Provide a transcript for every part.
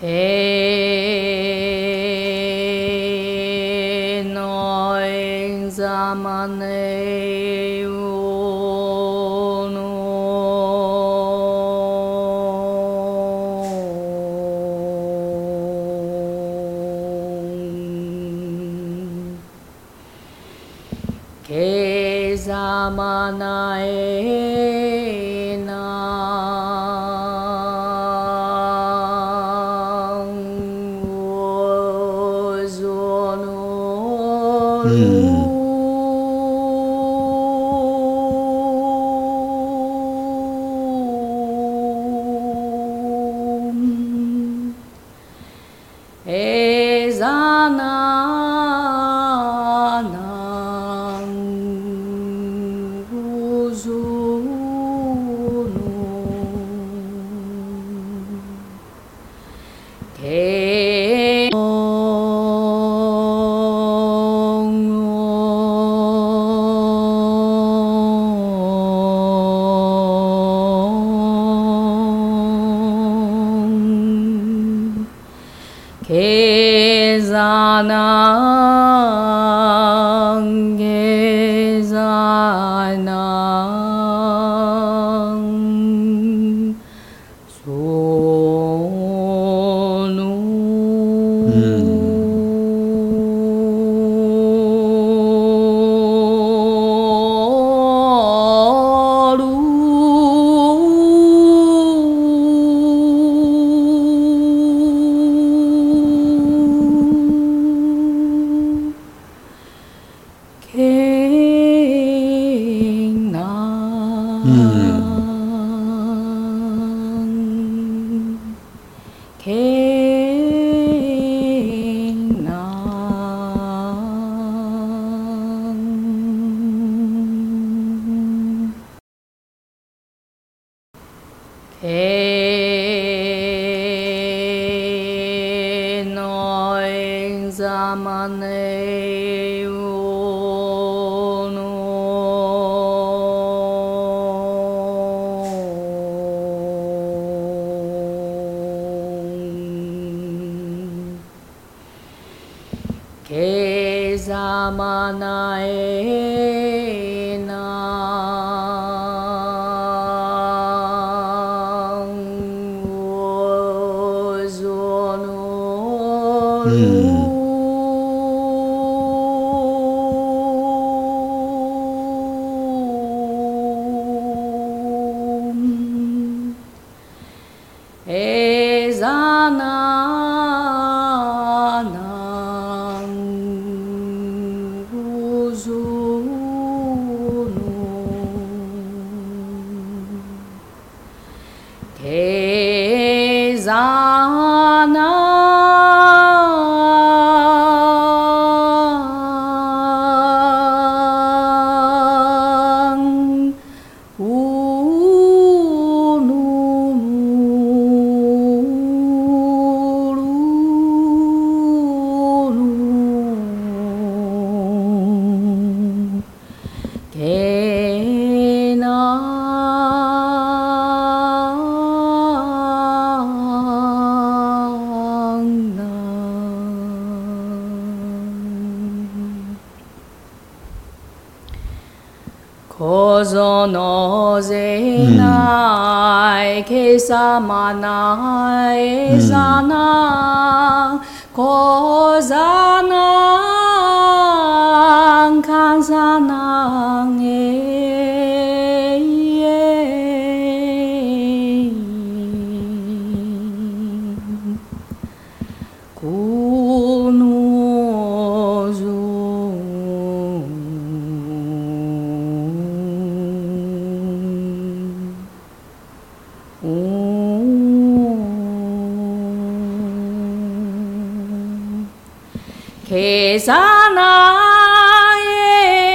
Ke noin zamane Ke zamanae のぜない、けさまないな、こざな 계산하에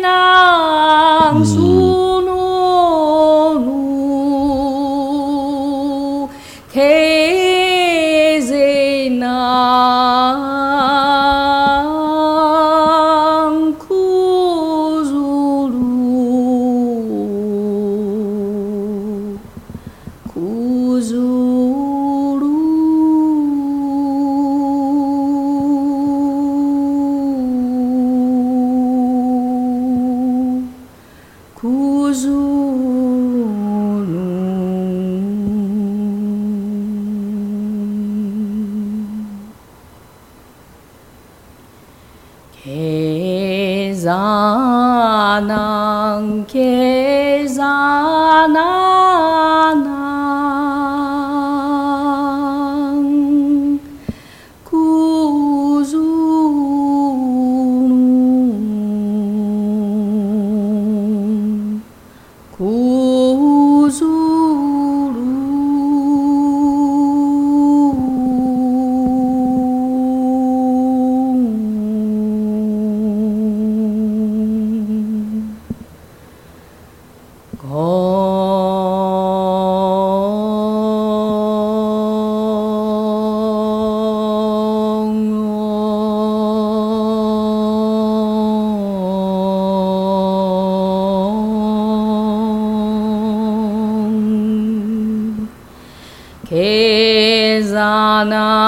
낭수 again. Kesana.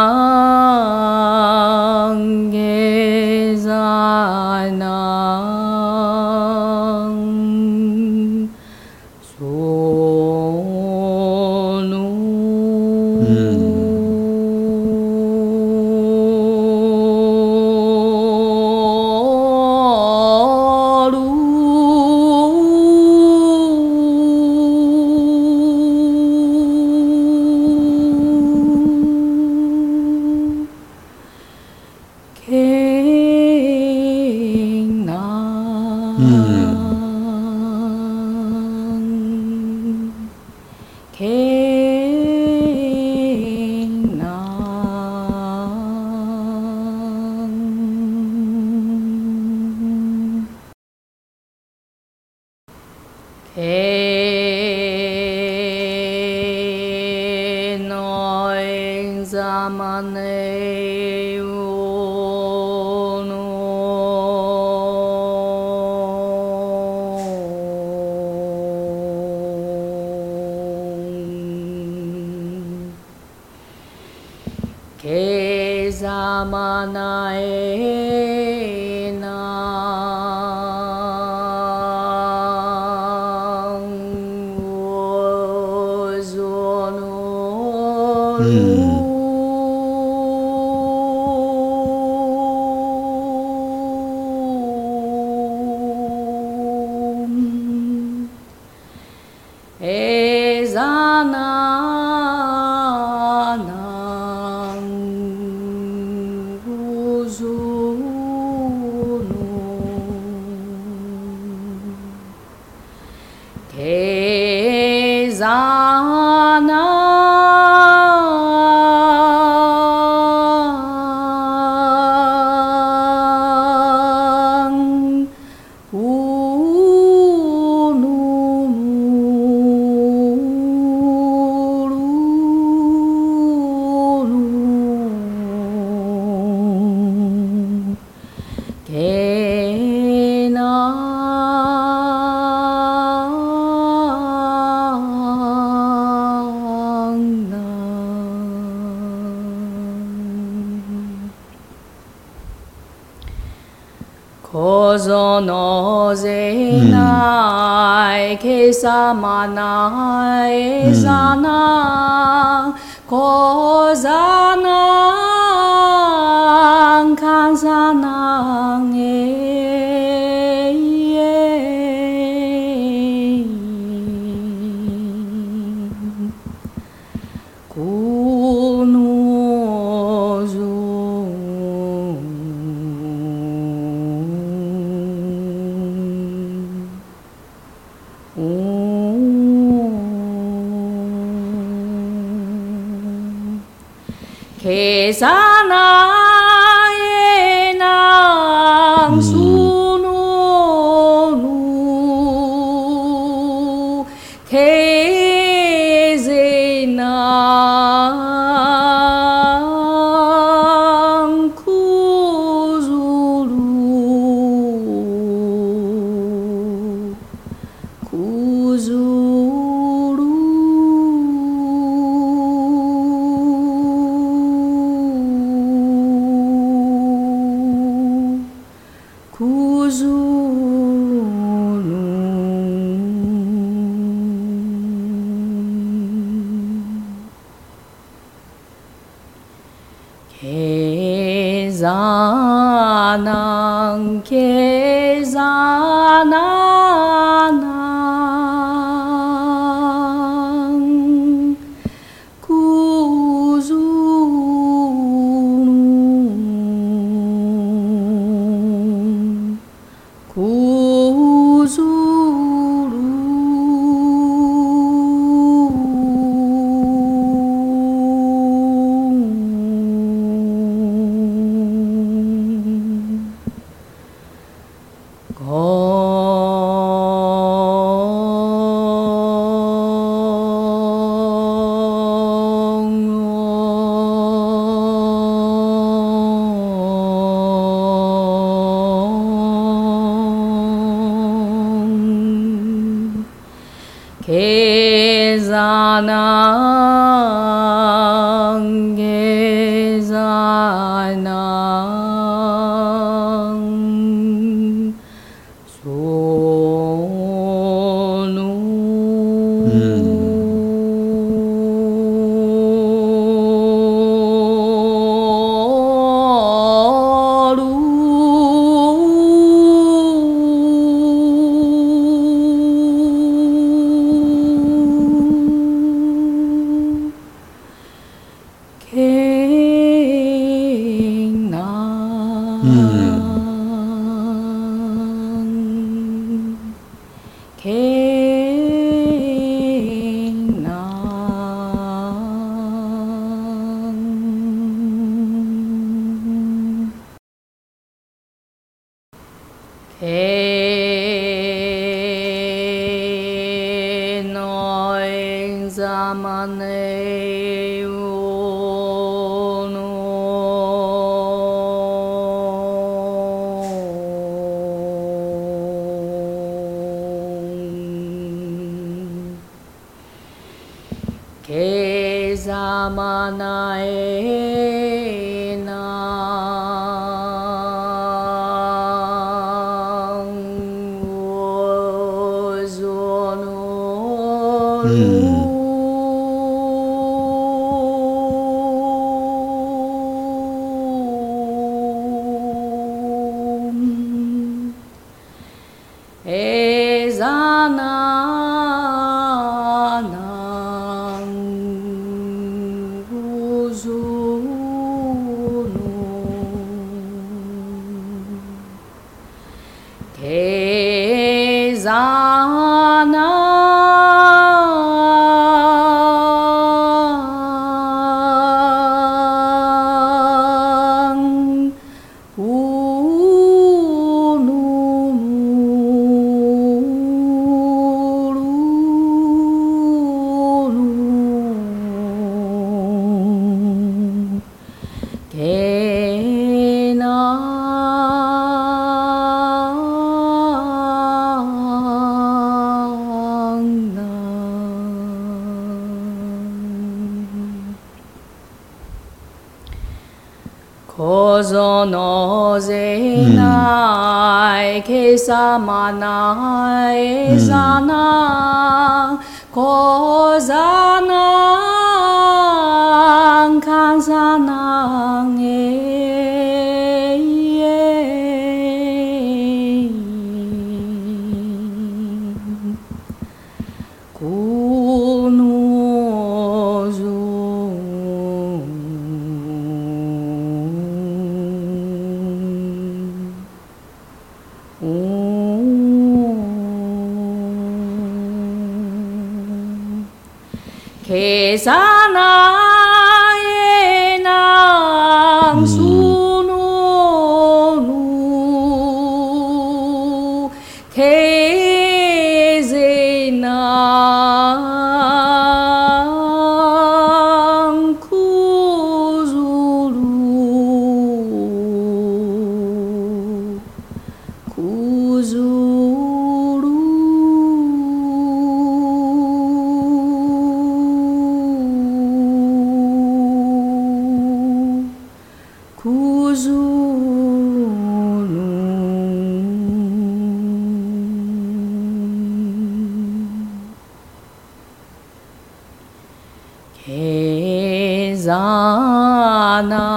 no ze nai ke sa ma na e sa na ko za na kan sa na ng 대산하의 남수 Kezanan kezanan Ezanang 嗯。Mm. のぜないけさまないざなこざなんかざなん开山难，越难。 자낭계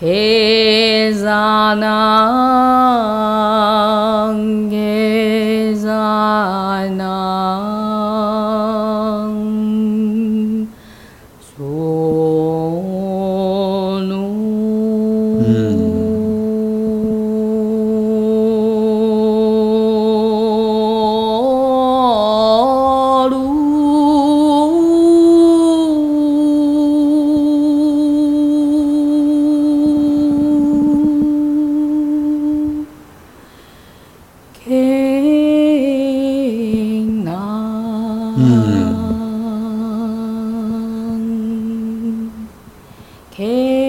Gezanam, gezanam. Hey.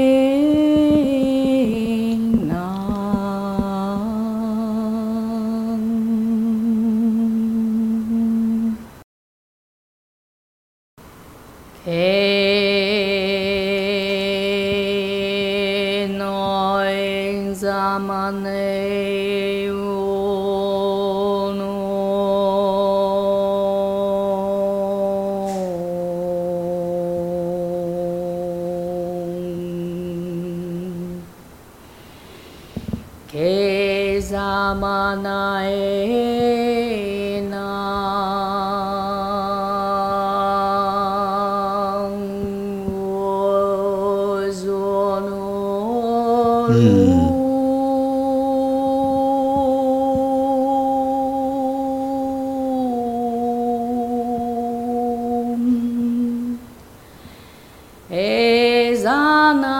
な。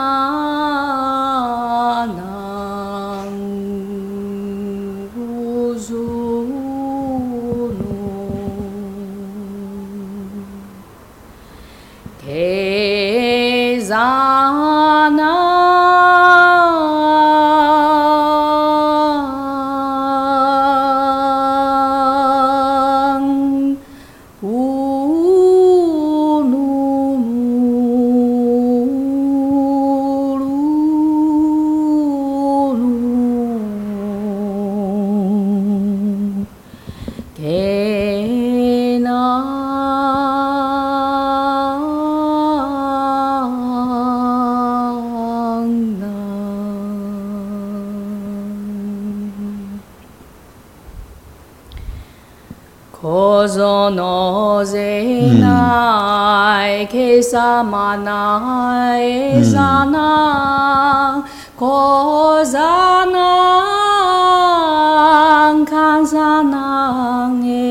zono zenai ke samana e sana ko zana kan sana e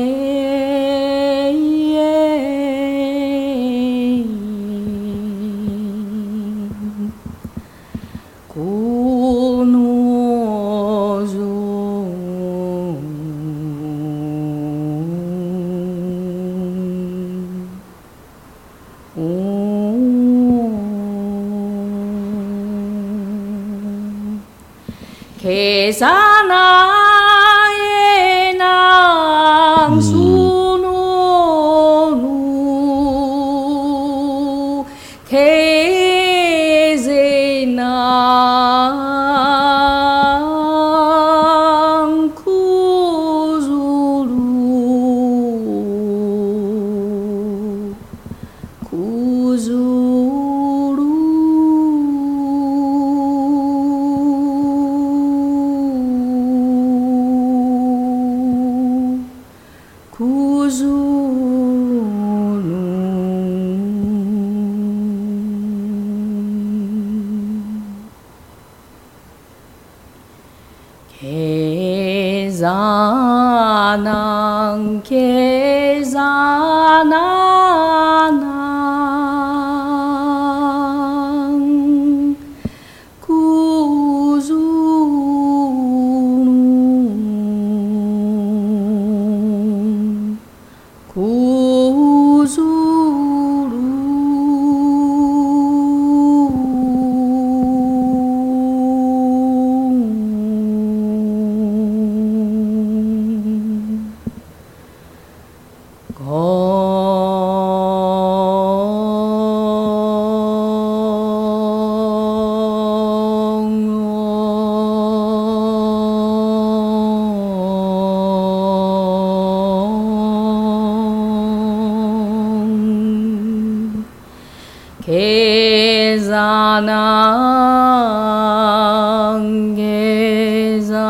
계산하에 낭수 나는 계산하 Gezanang, Gezanang.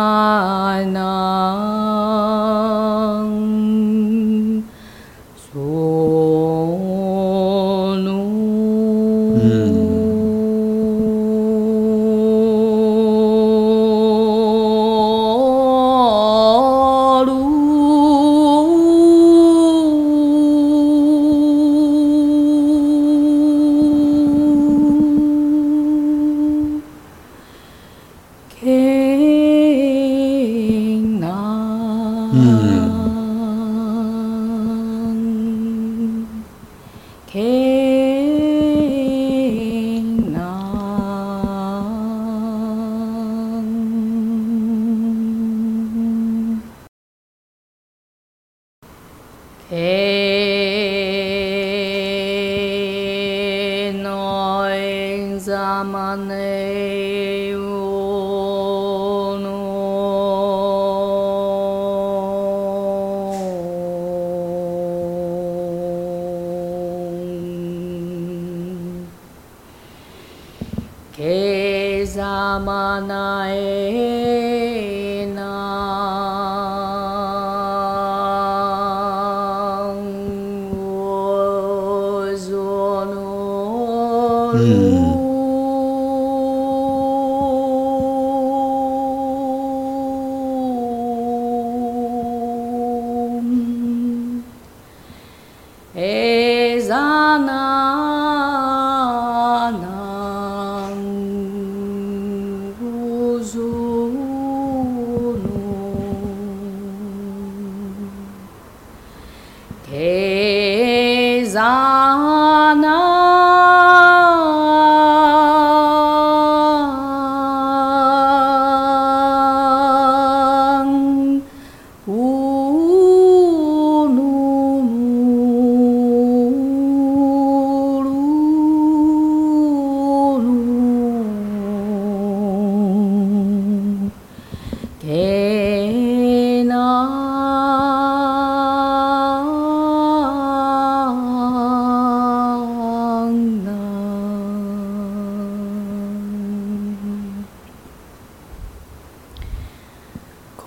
É. não,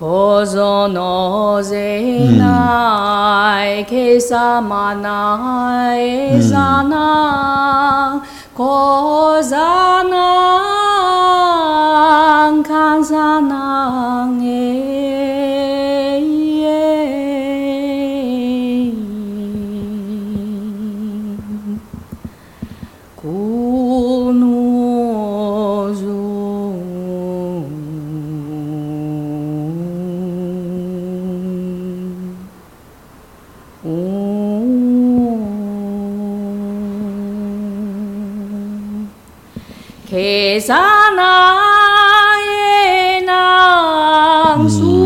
我从哪来？去向哪？爱上哪？过上哪？看上哪？诶！esan aienan. Hmm.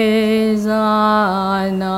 Hosanna.